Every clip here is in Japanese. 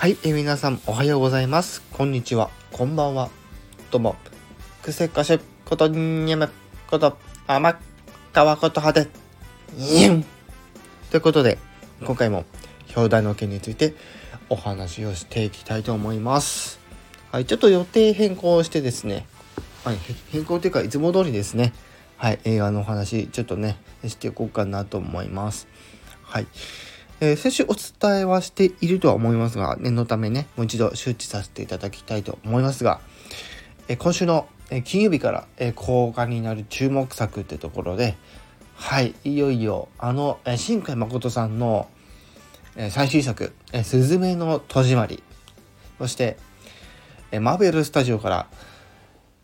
はい、え、皆さんおはようございます。こんにちは、こんばんは。どうも、くせかしことにゃめこと甘川ことはで、にゅんということで、今回も表題の件についてお話をしていきたいと思います。はい、ちょっと予定変更してですね、はい、変更というかいつも通りですね、はい、映画のお話ちょっとね、していこうかなと思います。はい。えー、先週お伝えはしているとは思いますが、念のためね、もう一度周知させていただきたいと思いますが、えー、今週の、え、金曜日から、え公開になる注目作ってところで、はい、いよいよ、あの、え新海誠さんの、え最新作、えすずめの戸締まり、そして、えマーベルスタジオから、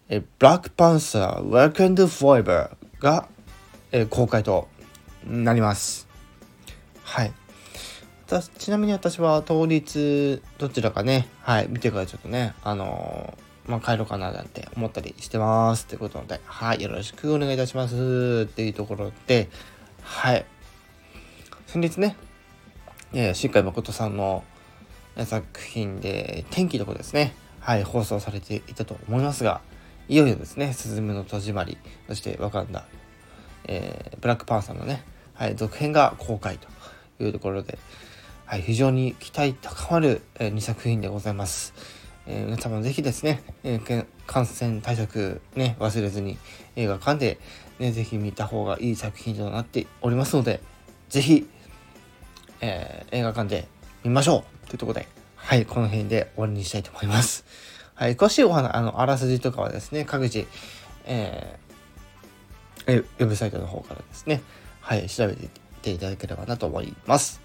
えブラックパンサー Work and Forever が、え公開となります。はい。ちなみに私は当日どちらかね、はい、見てからちょっとね、あのー、まあ、帰ろうかななんて思ったりしてます。ということで、はい、よろしくお願いいたします。っていうところで、はい。先日ね、えー、新海誠さんの作品で、天気の子ですね、はい、放送されていたと思いますが、いよいよですね、すずめの戸締まり、そしてわかんだ、えー、ブラックパンサーのね、はい、続編が公開というところで、はい、非常に期待高まる、え、2作品でございます。えー、皆様ぜひですね、え、感染対策ね、忘れずに映画館でね、ぜひ見た方がいい作品となっておりますので、ぜひ、えー、映画館で見ましょうというところで、はい、この辺で終わりにしたいと思います。はい、詳しいお話、あの、あらすじとかはですね、各自、えー、ウェブサイトの方からですね、はい、調べていただければなと思います。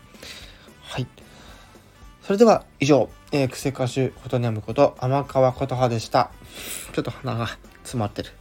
はい。それでは以上、えー、クセ歌手ことにゃむこと天川琴葉でした。ちょっと鼻が詰まってる。